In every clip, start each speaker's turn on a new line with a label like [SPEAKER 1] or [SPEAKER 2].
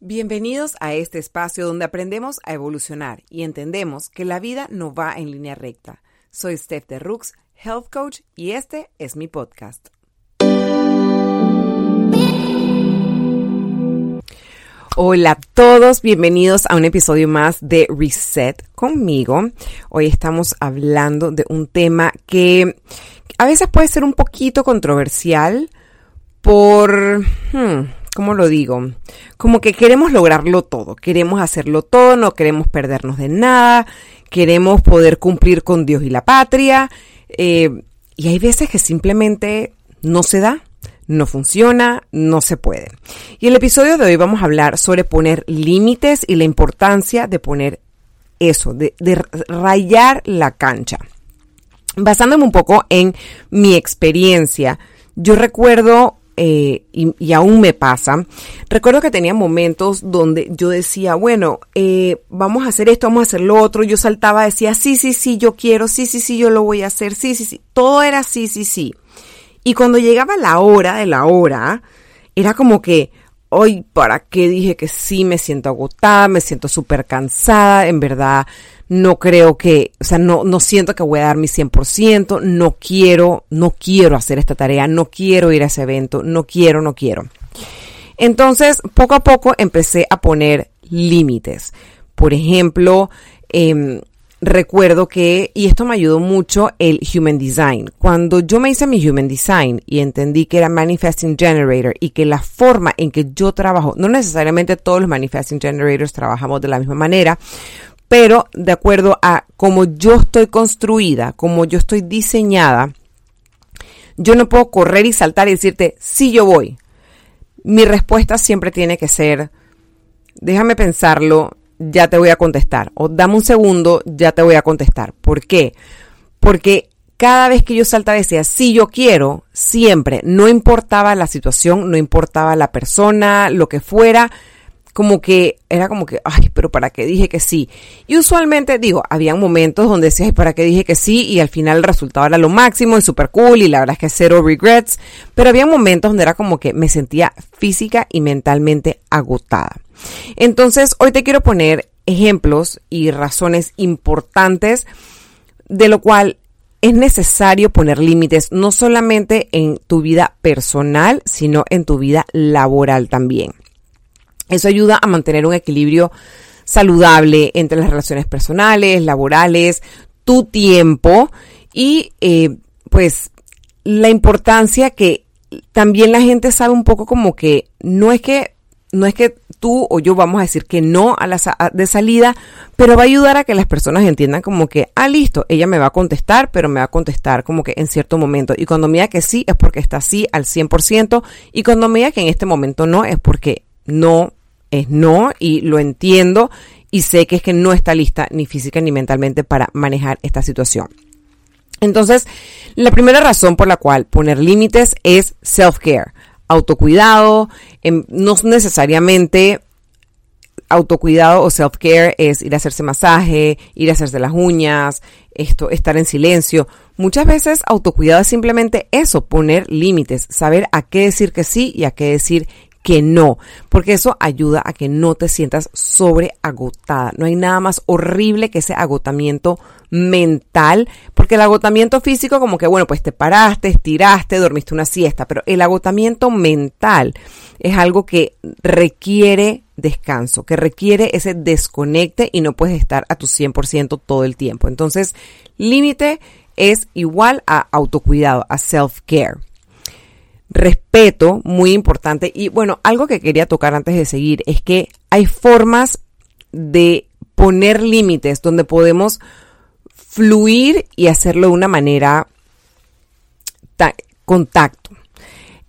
[SPEAKER 1] Bienvenidos a este espacio donde aprendemos a evolucionar y entendemos que la vida no va en línea recta. Soy Steph de Rooks, Health Coach, y este es mi podcast. Hola a todos, bienvenidos a un episodio más de Reset conmigo. Hoy estamos hablando de un tema que a veces puede ser un poquito controversial por... Hmm, ¿cómo lo digo? Como que queremos lograrlo todo, queremos hacerlo todo, no queremos perdernos de nada, queremos poder cumplir con Dios y la patria, eh, y hay veces que simplemente no se da, no funciona, no se puede. Y el episodio de hoy vamos a hablar sobre poner límites y la importancia de poner eso, de rayar la cancha. Basándome un poco en mi experiencia, yo recuerdo eh, y, aún me pasa, recuerdo que tenía momentos donde yo decía, bueno, eh, vamos a hacer esto, vamos a hacer lo otro, yo saltaba, decía, sí, sí, sí, yo quiero, sí, sí, sí, yo lo voy a hacer, sí, sí, sí, todo era sí, sí, sí. Y cuando llegaba la hora de la hora, era como que, hoy, ¿para qué dije que sí? Me siento agotada, me siento súper cansada, en verdad no creo que, o sea, no, no siento que voy a dar mi 100%, no quiero, no quiero hacer esta tarea, no quiero ir a ese evento, no quiero, no quiero. Entonces, poco a poco empecé a poner límites. Por ejemplo, em, recuerdo que, y esto me ayudó mucho, el Human Design. Cuando yo me hice mi Human Design y entendí que era Manifesting Generator y que la forma en que yo trabajo, no necesariamente todos los Manifesting Generators trabajamos de la misma manera, pero de acuerdo a cómo yo estoy construida, cómo yo estoy diseñada, yo no puedo correr y saltar y decirte, sí, yo voy. Mi respuesta siempre tiene que ser, déjame pensarlo, ya te voy a contestar. O dame un segundo, ya te voy a contestar. ¿Por qué? Porque cada vez que yo saltaba decía, sí, yo quiero, siempre, no importaba la situación, no importaba la persona, lo que fuera, como que era como que, ay, pero ¿para qué dije que sí? Y usualmente, digo, había momentos donde decía, ay, ¿para qué dije que sí? Y al final el resultado era lo máximo y súper cool y la verdad es que cero regrets. Pero había momentos donde era como que me sentía física y mentalmente agotada. Entonces, hoy te quiero poner ejemplos y razones importantes de lo cual es necesario poner límites no solamente en tu vida personal, sino en tu vida laboral también. Eso ayuda a mantener un equilibrio saludable entre las relaciones personales, laborales, tu tiempo y eh, pues la importancia que también la gente sabe un poco como que no es que no es que tú o yo vamos a decir que no a la de salida, pero va a ayudar a que las personas entiendan como que, ah, listo, ella me va a contestar, pero me va a contestar como que en cierto momento. Y cuando me diga que sí, es porque está así al 100%, y cuando me diga que en este momento no, es porque no es no y lo entiendo y sé que es que no está lista ni física ni mentalmente para manejar esta situación. Entonces, la primera razón por la cual poner límites es self-care, autocuidado, em, no necesariamente autocuidado o self-care es ir a hacerse masaje, ir a hacerse las uñas, esto, estar en silencio. Muchas veces autocuidado es simplemente eso, poner límites, saber a qué decir que sí y a qué decir que no, porque eso ayuda a que no te sientas sobreagotada. No hay nada más horrible que ese agotamiento mental, porque el agotamiento físico como que, bueno, pues te paraste, estiraste, dormiste una siesta, pero el agotamiento mental es algo que requiere descanso, que requiere ese desconecte y no puedes estar a tu 100% todo el tiempo. Entonces, límite es igual a autocuidado, a self-care respeto, muy importante. Y bueno, algo que quería tocar antes de seguir es que hay formas de poner límites donde podemos fluir y hacerlo de una manera contacto.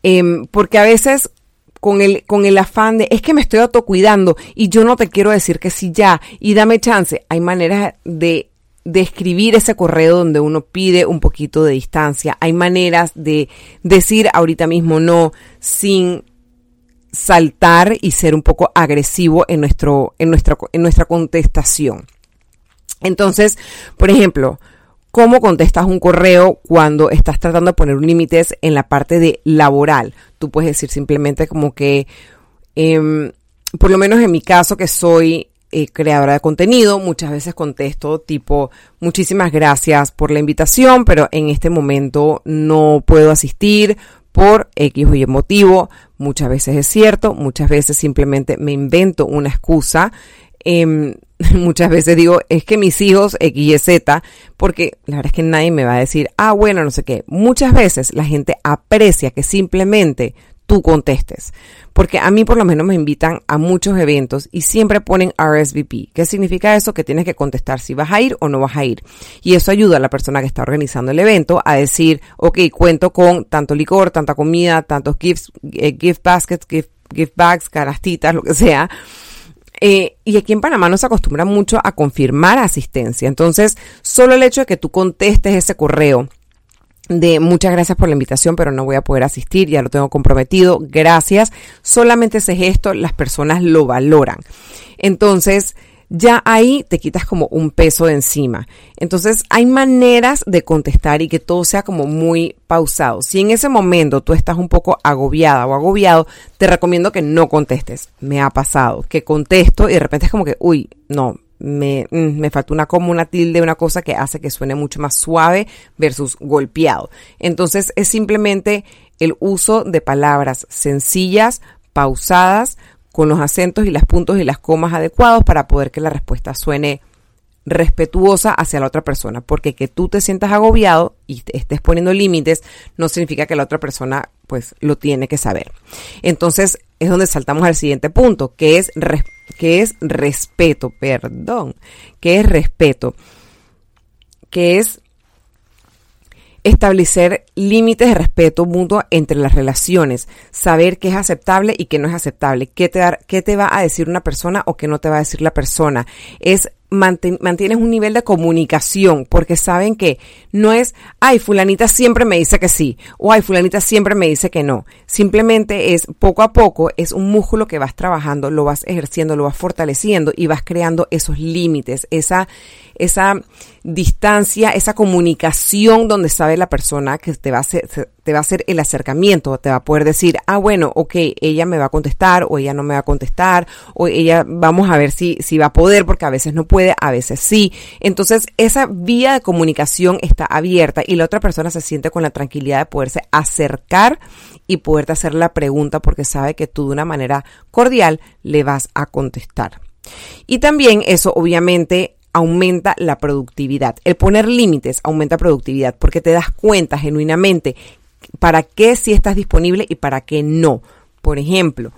[SPEAKER 1] Em, porque a veces con el, con el afán de es que me estoy autocuidando y yo no te quiero decir que sí ya y dame chance. Hay maneras de de escribir ese correo donde uno pide un poquito de distancia. Hay maneras de decir ahorita mismo no sin saltar y ser un poco agresivo en, nuestro, en, nuestra, en nuestra contestación. Entonces, por ejemplo, ¿cómo contestas un correo cuando estás tratando de poner límites en la parte de laboral? Tú puedes decir simplemente como que, em, por lo menos en mi caso que soy eh, creadora de contenido, muchas veces contesto tipo, muchísimas gracias por la invitación, pero en este momento no puedo asistir por X o Y motivo. Muchas veces es cierto, muchas veces simplemente me invento una excusa. Em, muchas veces digo, es que mis hijos X y Z, porque la verdad es que nadie me va a decir, ah, bueno, no sé qué. Muchas veces la gente aprecia que simplemente tú contestes. Porque a mí por lo menos me invitan a muchos eventos y siempre ponen RSVP. ¿Qué significa eso? Que tienes que contestar si vas a ir o no vas a ir. Y eso ayuda a la persona que está organizando el evento a decir, ok, cuento con tanto licor, tanta comida, tantos gifts, eh, gift baskets, gift, bags, carastitas, lo que sea. Eh, y aquí en Panamá nos acostumbra mucho a confirmar asistencia. Entonces, solo el hecho de que tú contestes ese correo de muchas gracias por la invitación, pero no voy a poder asistir, ya lo tengo comprometido, gracias. Solamente ese gesto las personas lo valoran. Entonces, ya ahí te quitas como un peso de encima. Entonces, hay maneras de contestar y que todo sea como muy pausado. Si en ese momento tú estás un poco agobiada o agobiado, te recomiendo que no contestes. Me ha pasado que contesto y de repente es como que, uy, no, me, mm, me falta una coma, una tilde, una cosa que hace que suene mucho más suave versus golpeado. Entonces es simplemente el uso de palabras sencillas, pausadas, con los acentos y los puntos y las comas adecuados para poder que la respuesta suene respetuosa hacia la otra persona, porque que tú te sientas agobiado y te estés poniendo límites no significa que la otra persona pues lo tiene que saber. Entonces es donde saltamos al siguiente punto, que es, que es respeto, perdón, que es respeto, que es establecer límites de respeto mutuo entre las relaciones, saber qué es aceptable y qué no es aceptable, qué te, qué te va a decir una persona o qué no te va a decir la persona. Es mantienes un nivel de comunicación porque saben que no es, ay, fulanita siempre me dice que sí o ay, fulanita siempre me dice que no. Simplemente es poco a poco, es un músculo que vas trabajando, lo vas ejerciendo, lo vas fortaleciendo y vas creando esos límites, esa, esa distancia, esa comunicación donde sabe la persona que te va a te va a hacer el acercamiento, te va a poder decir, ah, bueno, ok, ella me va a contestar o ella no me va a contestar o ella vamos a ver si, si va a poder porque a veces no puede, a veces sí. Entonces, esa vía de comunicación está abierta y la otra persona se siente con la tranquilidad de poderse acercar y poderte hacer la pregunta porque sabe que tú de una manera cordial le vas a contestar. Y también eso obviamente aumenta la productividad. El poner límites aumenta productividad porque te das cuenta genuinamente para qué sí estás disponible y para qué no. Por ejemplo,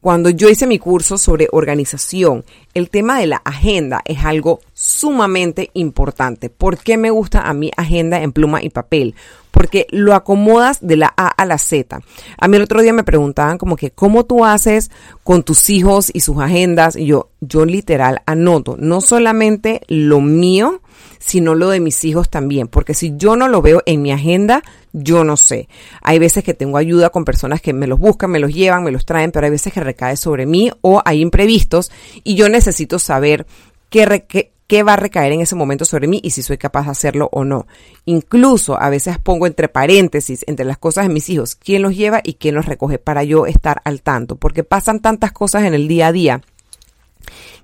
[SPEAKER 1] cuando yo hice mi curso sobre organización, el tema de la agenda es algo sumamente importante. ¿Por qué me gusta a mí agenda en pluma y papel? Porque lo acomodas de la A a la Z. A mí el otro día me preguntaban como que, ¿cómo tú haces con tus hijos y sus agendas? Y yo, yo literal anoto no solamente lo mío, sino lo de mis hijos también, porque si yo no lo veo en mi agenda, yo no sé. Hay veces que tengo ayuda con personas que me los buscan, me los llevan, me los traen, pero hay veces que recae sobre mí o hay imprevistos y yo necesito saber qué, qué, va a recaer en ese momento sobre mí y si soy capaz de hacerlo o no. Incluso a veces pongo entre paréntesis, entre las cosas de mis hijos, quién los lleva y quién los recoge para yo estar al tanto, porque pasan tantas cosas en el día a día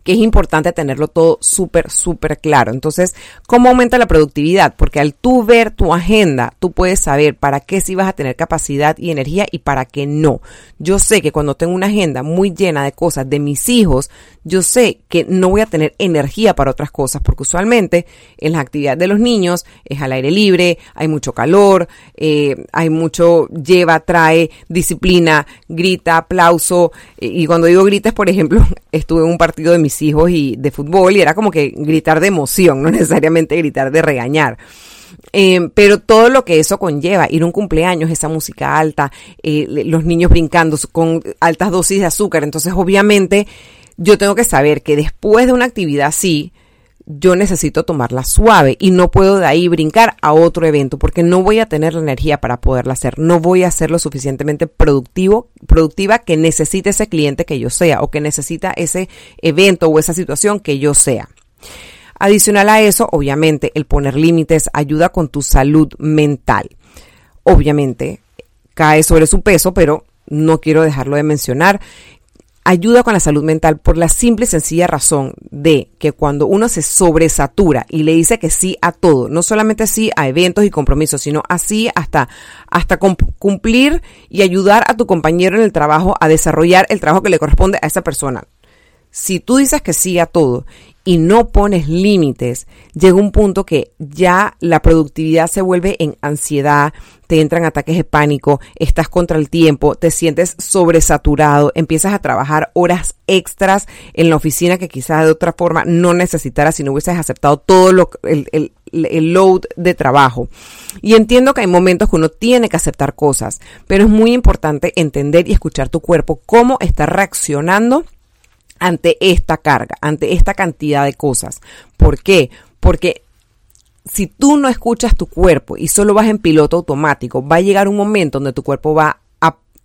[SPEAKER 1] que es importante tenerlo todo súper, súper claro. Entonces, ¿cómo aumenta la productividad? Porque al tú ver tu agenda, tú puedes saber para qué sí vas a tener capacidad y energía y para qué no. Yo sé que cuando tengo una agenda muy llena de cosas de mis hijos, yo sé que no voy a tener energía para otras cosas, porque usualmente en las actividades de los niños es al aire libre, hay mucho calor, eh, hay mucho lleva, trae, disciplina, grita, aplauso. Y cuando digo gritas, por ejemplo, estuve en un partido de hijos y de fútbol y era como que gritar de emoción, no necesariamente gritar de regañar. Eh, pero todo lo que eso conlleva, ir a un cumpleaños, esa música alta, eh, los niños brincando con altas dosis de azúcar, entonces obviamente yo tengo que saber que después de una actividad así, yo necesito tomarla suave y no puedo de ahí brincar a otro evento porque no voy a tener la energía para poderla hacer, no voy a ser lo suficientemente productivo, productiva que necesite ese cliente que yo sea o que necesita ese evento o esa situación que yo sea. Adicional a eso, obviamente, el poner límites ayuda con tu salud mental. Obviamente, cae sobre su peso, pero no quiero dejarlo de mencionar ayuda con la salud mental por la simple y sencilla razón de que cuando uno se sobresatura y le dice que sí a todo, no solamente sí a eventos y compromisos, sino así hasta, hasta cumplir y ayudar a tu compañero en el trabajo a desarrollar el trabajo que le corresponde a esa persona. Si tú dices que sí a todo y no pones límites, llega un punto que ya la productividad se vuelve en ansiedad, te entran ataques de pánico, estás contra el tiempo, te sientes sobresaturado, empiezas a trabajar horas extras en la oficina que quizás de otra forma no necesitaras si no hubieses aceptado todo lo, el, el, el load de trabajo. Y entiendo que hay momentos que uno tiene que aceptar cosas, pero es muy importante entender y escuchar tu cuerpo, cómo está reaccionando ante esta carga, ante esta cantidad de cosas. ¿Por qué? Porque si tú no escuchas tu cuerpo y solo vas en piloto automático, va a llegar un momento donde tu cuerpo va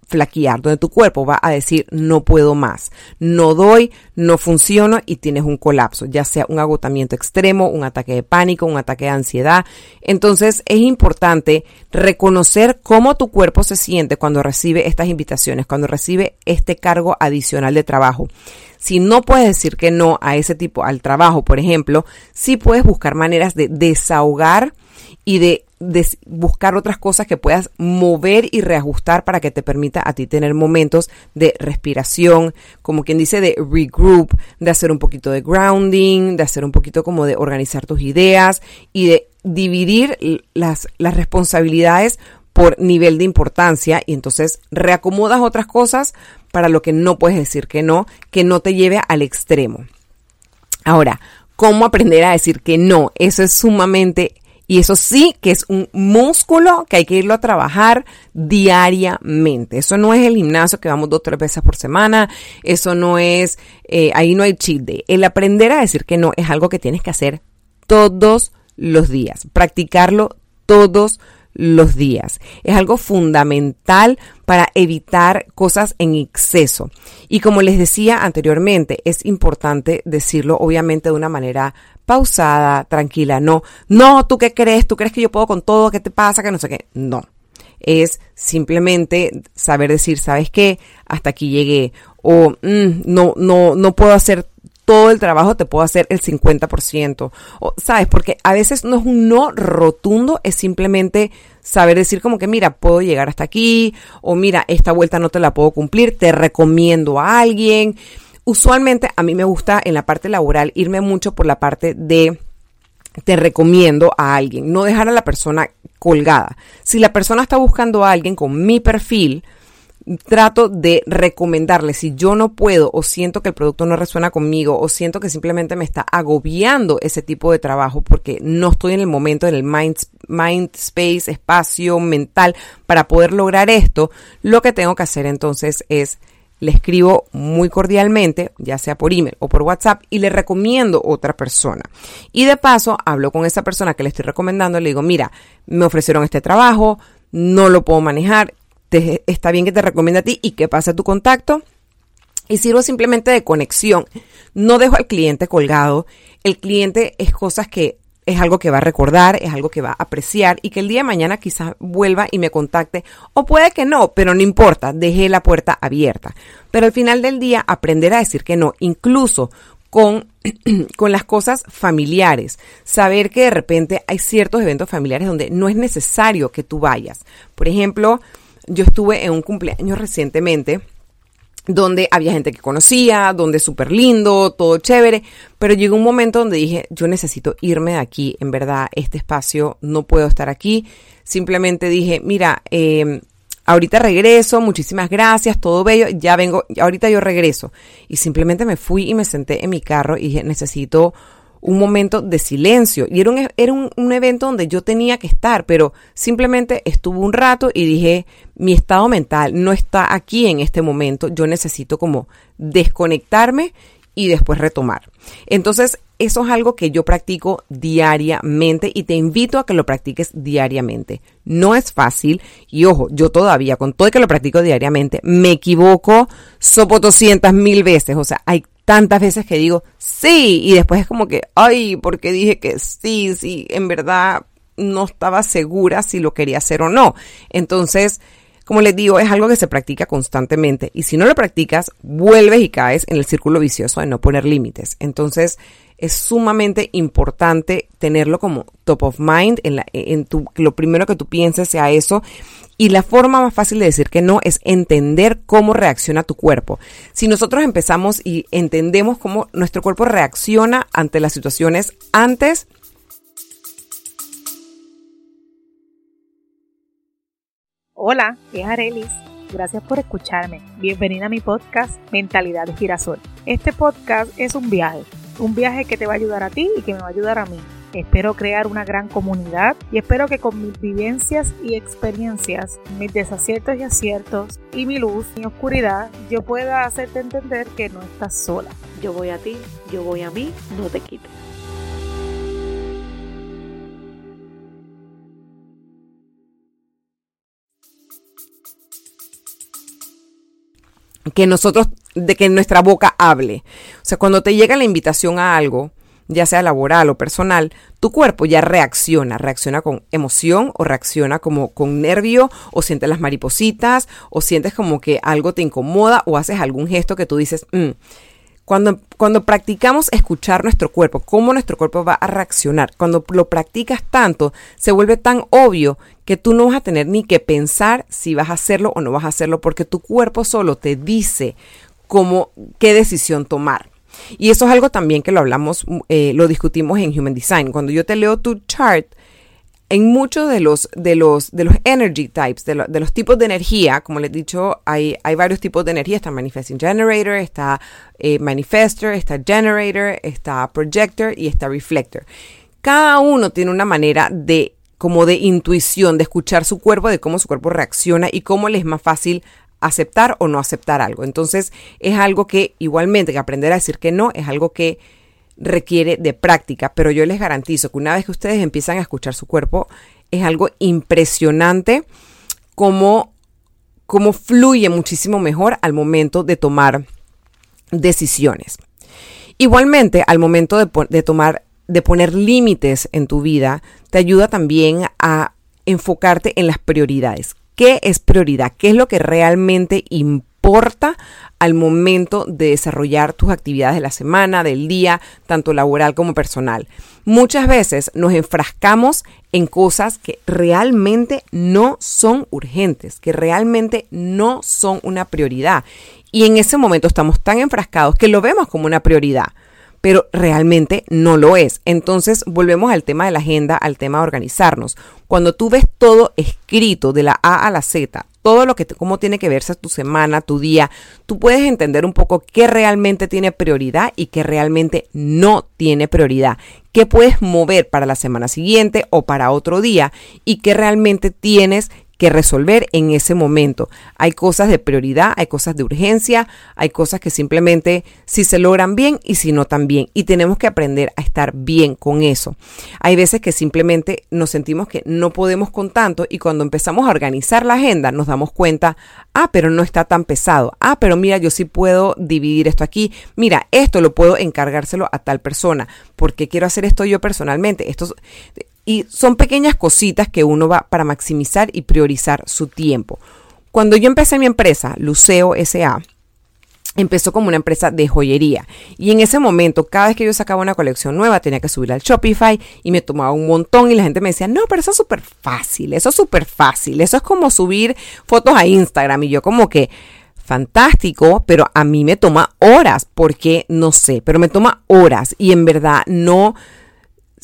[SPEAKER 1] flaquear, donde tu cuerpo va a decir no puedo más, no doy, no funciono y tienes un colapso, ya sea un agotamiento extremo, un ataque de pánico, un ataque de ansiedad. Entonces es importante reconocer cómo tu cuerpo se siente cuando recibe estas invitaciones, cuando recibe este cargo adicional de trabajo. Si no puedes decir que no a ese tipo, al trabajo, por ejemplo, sí puedes buscar maneras de desahogar y de, buscar otras cosas que puedas mover y reajustar para que te permita a ti tener momentos de respiración, como quien dice, de regroup, de hacer un poquito de grounding, de hacer un poquito como de organizar tus ideas y de dividir las, las responsabilidades por nivel de importancia y entonces reacomodas otras cosas para lo que no puedes decir que no, que no te lleve al extremo. Ahora, ¿cómo aprender a decir que no? Eso es sumamente y eso sí que es un músculo que hay que irlo a trabajar diariamente. Eso no es el gimnasio que vamos dos o tres veces por semana. Eso no es, eh, ahí no hay cheat. El aprender a decir que no es algo que tienes que hacer todos los días. Practicarlo todos los días. Es algo fundamental para evitar cosas en exceso. Y como les decía anteriormente, es importante decirlo obviamente de una manera pausada, tranquila. No, no, ¿tú qué crees? ¿Tú crees que yo puedo con todo? ¿Qué te pasa? Que no sé qué. No. Es simplemente saber decir, ¿sabes qué? Hasta aquí llegué. O mm, no, no, no puedo hacer todo el trabajo te puedo hacer el 50%. O, ¿Sabes? Porque a veces no es un no rotundo, es simplemente saber decir como que, mira, puedo llegar hasta aquí, o mira, esta vuelta no te la puedo cumplir, te recomiendo a alguien. Usualmente a mí me gusta en la parte laboral irme mucho por la parte de te recomiendo a alguien, no dejar a la persona colgada. Si la persona está buscando a alguien con mi perfil, trato de recomendarle si yo no puedo o siento que el producto no resuena conmigo o siento que simplemente me está agobiando ese tipo de trabajo porque no estoy en el momento, en el mind, mind space, espacio mental para poder lograr esto, lo que tengo que hacer entonces es le escribo muy cordialmente, ya sea por email o por WhatsApp, y le recomiendo otra persona. Y de paso, hablo con esa persona que le estoy recomendando, le digo, mira, me ofrecieron este trabajo, no lo puedo manejar, está bien que te recomiende a ti y que pase tu contacto. Y sirvo simplemente de conexión. No dejo al cliente colgado. El cliente es cosas que es algo que va a recordar, es algo que va a apreciar y que el día de mañana quizás vuelva y me contacte o puede que no, pero no importa, dejé la puerta abierta. Pero al final del día aprender a decir que no, incluso con, con las cosas familiares. Saber que de repente hay ciertos eventos familiares donde no es necesario que tú vayas. Por ejemplo, yo estuve en un cumpleaños recientemente donde había gente que conocía, donde súper lindo, todo chévere, pero llegó un momento donde dije, yo necesito irme de aquí, en verdad, este espacio no puedo estar aquí. Simplemente dije, mira, eh, ahorita regreso, muchísimas gracias, todo bello, ya vengo, ahorita yo regreso. Y simplemente me fui y me senté en mi carro y dije, necesito un momento de silencio. Y era, un, era un, evento donde yo tenía que estar, pero simplemente estuve un rato y dije, mi estado mental no está aquí en este momento, yo necesito como desconectarme y después retomar. Entonces, eso es algo que yo practico diariamente y te invito a que lo practiques diariamente. No es fácil y ojo, yo todavía, con todo que lo practico diariamente, me equivoco sopo 200 mil veces. O sea, hay tantas veces que digo sí y después es como que, ay, porque dije que sí, sí, en verdad no estaba segura si lo quería hacer o no. Entonces, como les digo, es algo que se practica constantemente y si no lo practicas, vuelves y caes en el círculo vicioso de no poner límites. Entonces, es sumamente importante tenerlo como top of mind, en, tu, lo primero que tú pienses sea eso. Y la forma más fácil de decir que no es entender cómo reacciona tu cuerpo. Si nosotros empezamos y entendemos cómo nuestro cuerpo reacciona ante las situaciones antes
[SPEAKER 2] Hola, es Arelis. Gracias por escucharme. Bienvenida a mi podcast Mentalidad de Girasol. Este podcast es un viaje, un viaje que te va a ayudar a ti y que me va a ayudar a mí. Espero crear una gran comunidad y espero que con mis vivencias y experiencias, mis desaciertos y aciertos y mi luz, mi oscuridad, yo pueda hacerte entender que no estás sola. Yo voy a ti, yo voy a mí, no te quites.
[SPEAKER 1] que nosotros, de que nuestra boca hable. O sea, cuando te llega la invitación a algo, ya sea laboral o personal, tu cuerpo ya reacciona, reacciona con emoción o reacciona como con nervio o sientes las maripositas o sientes como que algo te incomoda o haces algún gesto que tú dices, mm, cuando, cuando practicamos escuchar nuestro cuerpo, cómo nuestro cuerpo va a reaccionar, cuando lo practicas tanto, se vuelve tan obvio que tú no vas a tener ni que pensar si vas a hacerlo o no vas a hacerlo, porque tu cuerpo solo te dice cómo, qué decisión tomar. Y eso es algo también que lo hablamos, eh, lo discutimos en Human Design. Cuando yo te leo tu chart, en muchos de los, de los, de los energy types, de, los tipos de energía, como les he dicho, hay, hay varios tipos de energía. Está Manifesting Generator, está eh, Manifester, está Generator, está Projector y está Reflector. Cada uno tiene una manera de como de intuición, de escuchar su cuerpo, de cómo su cuerpo reacciona y cómo le es más fácil aceptar o no aceptar algo. Entonces es algo que igualmente que aprender a decir que no es algo que requiere de práctica, pero yo les garantizo que una vez que ustedes empiezan a escuchar su cuerpo, es algo impresionante cómo, cómo fluye muchísimo mejor al momento de tomar decisiones. Igualmente, al momento de, de tomar, de poner límites en tu vida, te ayuda también a enfocarte en las prioridades. ¿Qué es prioridad? ¿Qué es lo que realmente importa? al momento de desarrollar tus actividades de la semana, del día, tanto laboral como personal. Muchas veces nos enfrascamos en cosas que realmente no son urgentes, que realmente no son una prioridad. Y en ese momento estamos tan enfrascados que lo vemos como una prioridad pero realmente no lo es. Entonces volvemos al tema de la agenda, al tema de organizarnos. Cuando tú ves todo escrito de la A a la Z, todo lo que, cómo tiene que verse tu semana, tu día, tú puedes entender un poco qué realmente tiene prioridad y qué realmente no tiene prioridad. Qué puedes mover para la semana siguiente o para otro día y qué realmente tienes que resolver en ese momento. Hay cosas de prioridad, hay cosas de urgencia, hay cosas que simplemente si se logran bien y si no también. Y tenemos que aprender a estar bien con eso. Hay veces que simplemente nos sentimos que no podemos con tanto y cuando empezamos a organizar la agenda nos damos cuenta, ah, pero no está tan pesado. Ah, pero mira, yo sí puedo dividir esto aquí. Mira, esto lo puedo encargárselo a tal persona. porque quiero hacer esto yo personalmente? Esto y son pequeñas cositas que uno va para maximizar y priorizar su tiempo. Cuando yo empecé mi empresa, Luceo SA, empezó como una empresa de joyería. Y en ese momento, cada vez que yo sacaba una colección nueva, tenía que subir al Shopify y me tomaba un montón y la gente me decía, no, pero eso es súper fácil, eso es súper fácil, eso es como subir fotos a Instagram. Y yo como que, fantástico, pero a mí me toma horas, porque no sé, pero me toma horas y en verdad no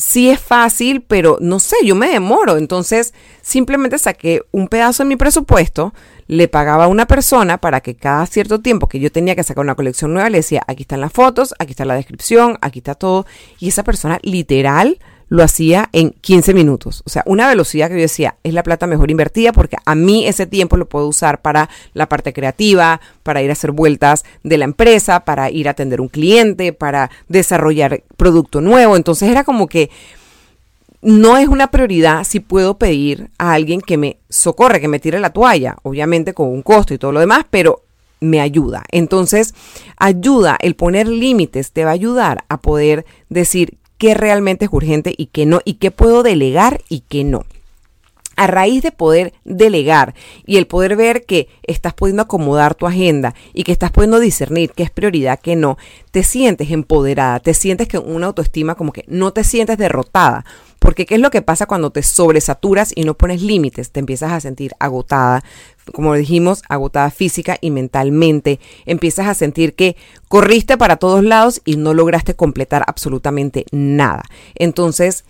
[SPEAKER 1] sí es fácil, pero no sé, yo me demoro. Entonces, simplemente saqué un pedazo de mi presupuesto, le pagaba a una persona para que cada cierto tiempo que yo tenía que sacar una colección nueva, le decía, aquí están las fotos, aquí está la descripción, aquí está todo. Y esa persona literal lo hacía en 15 minutos. O sea, una velocidad que yo decía, es la plata mejor invertida porque a mí ese tiempo lo puedo usar para la parte creativa, para ir a hacer vueltas de la empresa, para ir a atender un cliente, para desarrollar producto nuevo. Entonces era como que no es una prioridad si puedo pedir a alguien que me socorre, que me tire la toalla, obviamente con un costo y todo lo demás, pero me ayuda. Entonces, ayuda, el poner límites te va a ayudar a poder decir qué realmente es urgente y qué no, y qué puedo delegar y qué no. A raíz de poder delegar y el poder ver que estás pudiendo acomodar tu agenda y que estás pudiendo discernir qué es prioridad, qué no, te sientes empoderada, te sientes que una autoestima como que no te sientes derrotada. Porque ¿qué es lo que pasa cuando te sobresaturas y no pones límites? Te empiezas a sentir agotada, como dijimos, agotada física y mentalmente. Empiezas a sentir que corriste para todos lados y no lograste completar absolutamente nada. Entonces,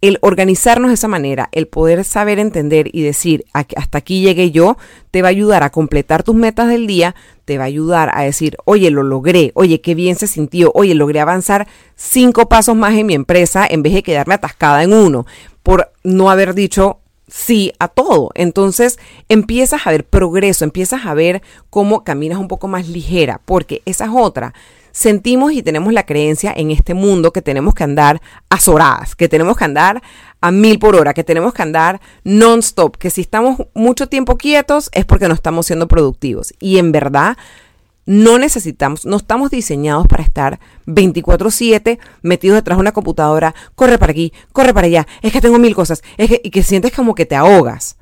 [SPEAKER 1] el organizarnos de esa manera, el poder saber entender y decir hasta aquí llegué yo, te va a ayudar a completar tus metas del día, te va a ayudar a decir, oye, lo logré, oye, qué bien se sintió, oye, logré avanzar cinco pasos más en mi empresa en vez de quedarme atascada en uno por no haber dicho sí a todo. Entonces empiezas a ver progreso, empiezas a ver cómo caminas un poco más ligera, porque esa es otra sentimos y tenemos la creencia en este mundo que tenemos que andar azoradas, que tenemos que andar a mil por hora, que tenemos que andar non-stop, que si estamos mucho tiempo quietos es porque no estamos siendo productivos. Y en verdad no necesitamos, no estamos diseñados para estar 24/7 metidos detrás de una computadora, corre para aquí, corre para allá, es que tengo mil cosas, es que, y que sientes como que te ahogas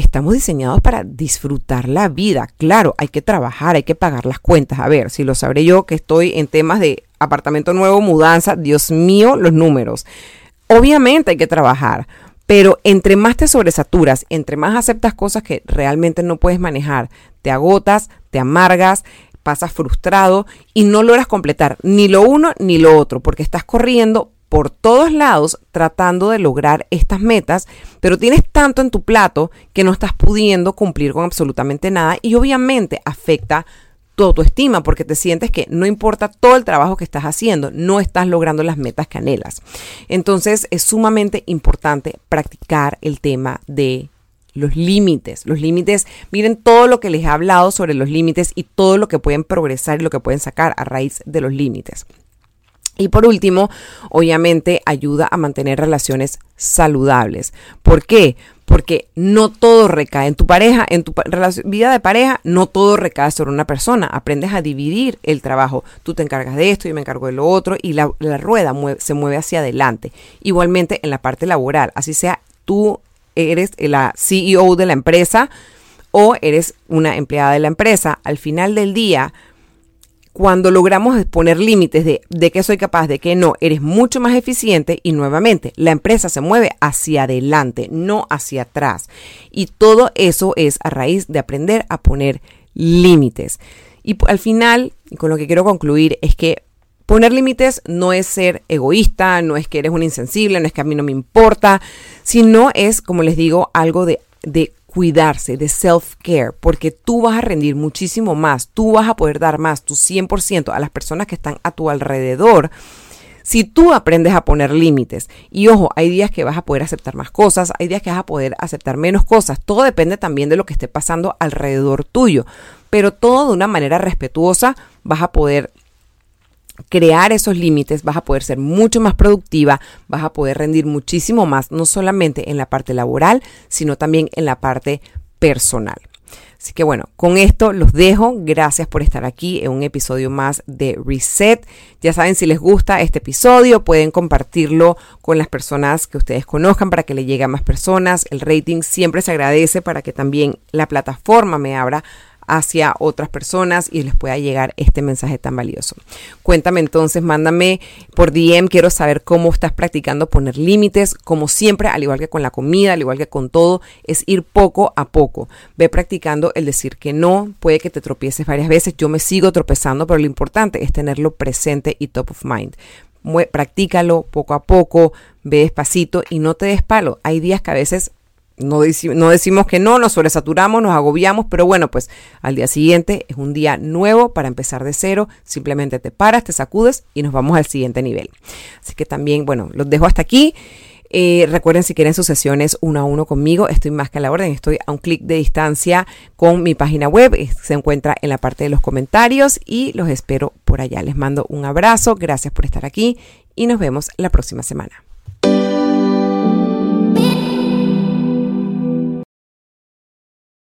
[SPEAKER 1] estamos diseñados para disfrutar la vida. Claro, hay que trabajar, hay que pagar las cuentas. A ver, si lo sabré yo que estoy en temas de apartamento nuevo, mudanza, Dios mío, los números. Obviamente hay que trabajar, pero entre más te sobresaturas, entre más aceptas cosas que realmente no puedes manejar, te agotas, te amargas, pasas frustrado y no logras completar ni lo uno ni lo otro, porque estás corriendo por todos lados tratando de lograr estas metas, pero tienes tanto en tu plato que no estás pudiendo cumplir con absolutamente nada y obviamente afecta tu autoestima porque te sientes que no importa todo el trabajo que estás haciendo, no estás logrando las metas que anhelas. Entonces es sumamente importante practicar el tema de los límites. Los límites, miren todo lo que les he hablado sobre los límites y todo lo que pueden progresar y lo que pueden sacar a raíz de los límites. Y por último, obviamente ayuda a mantener relaciones saludables. ¿Por qué? Porque no todo recae en tu pareja, en tu vida de pareja, no todo recae sobre una persona. Aprendes a dividir el trabajo. Tú te encargas de esto, yo me encargo de lo otro y la, rueda se mueve hacia adelante. Igualmente en la parte laboral, así sea tú eres la CEO de la empresa o eres una empleada de la empresa, al final del día cuando logramos poner límites de, de qué soy capaz, de qué no, eres mucho más eficiente y nuevamente la empresa se mueve hacia adelante, no hacia atrás. Y todo eso es a raíz de aprender a poner límites. Y al final, con lo que quiero concluir, es que poner límites no es ser egoísta, no es que eres un insensible, no es que a mí no me importa, sino es, como les digo, algo de, de cuidarse, de self-care, porque tú vas a rendir muchísimo más, tú vas a poder dar más, tu 100% a las personas que están a tu alrededor. Si tú aprendes a poner límites, y ojo, hay días que vas a poder aceptar más cosas, hay días que vas a poder aceptar menos cosas, todo depende también de lo que esté pasando alrededor tuyo, pero todo de una manera respetuosa vas a poder crear esos límites, vas a poder ser mucho más productiva, vas a poder rendir muchísimo más, no solamente en la parte laboral, sino también en la parte personal. Así que bueno, con esto los dejo. Gracias por estar aquí en un episodio más de Reset. Ya saben, si les gusta este episodio, pueden compartirlo con las personas que ustedes conozcan para que le llegue a más personas. El rating siempre se agradece para que también la plataforma me abra hacia otras personas y les pueda llegar este mensaje tan valioso. Cuéntame entonces, mándame por DM, quiero saber cómo estás practicando poner límites, como siempre, al igual que con la comida, al igual que con todo, es ir poco a poco. Ve practicando el decir que no, puede que te tropieces varias veces, yo me sigo tropezando, pero lo importante es tenerlo presente y top of mind practícalo poco a poco, ve despacito y no te des palo. Hay días que a veces no, decimos que no, nos sobresaturamos, nos agobiamos, pero bueno, pues al día siguiente es un día nuevo para empezar de cero, simplemente te paras, te sacudes y nos vamos al siguiente nivel. Así que también, bueno, los dejo hasta aquí. Eh, recuerden si quieren sus sesiones uno a uno conmigo, estoy más que a la orden, estoy a un clic de distancia con mi página web, se encuentra en la parte de los comentarios y los espero por allá. Les mando un abrazo, gracias por estar aquí y nos vemos la próxima semana.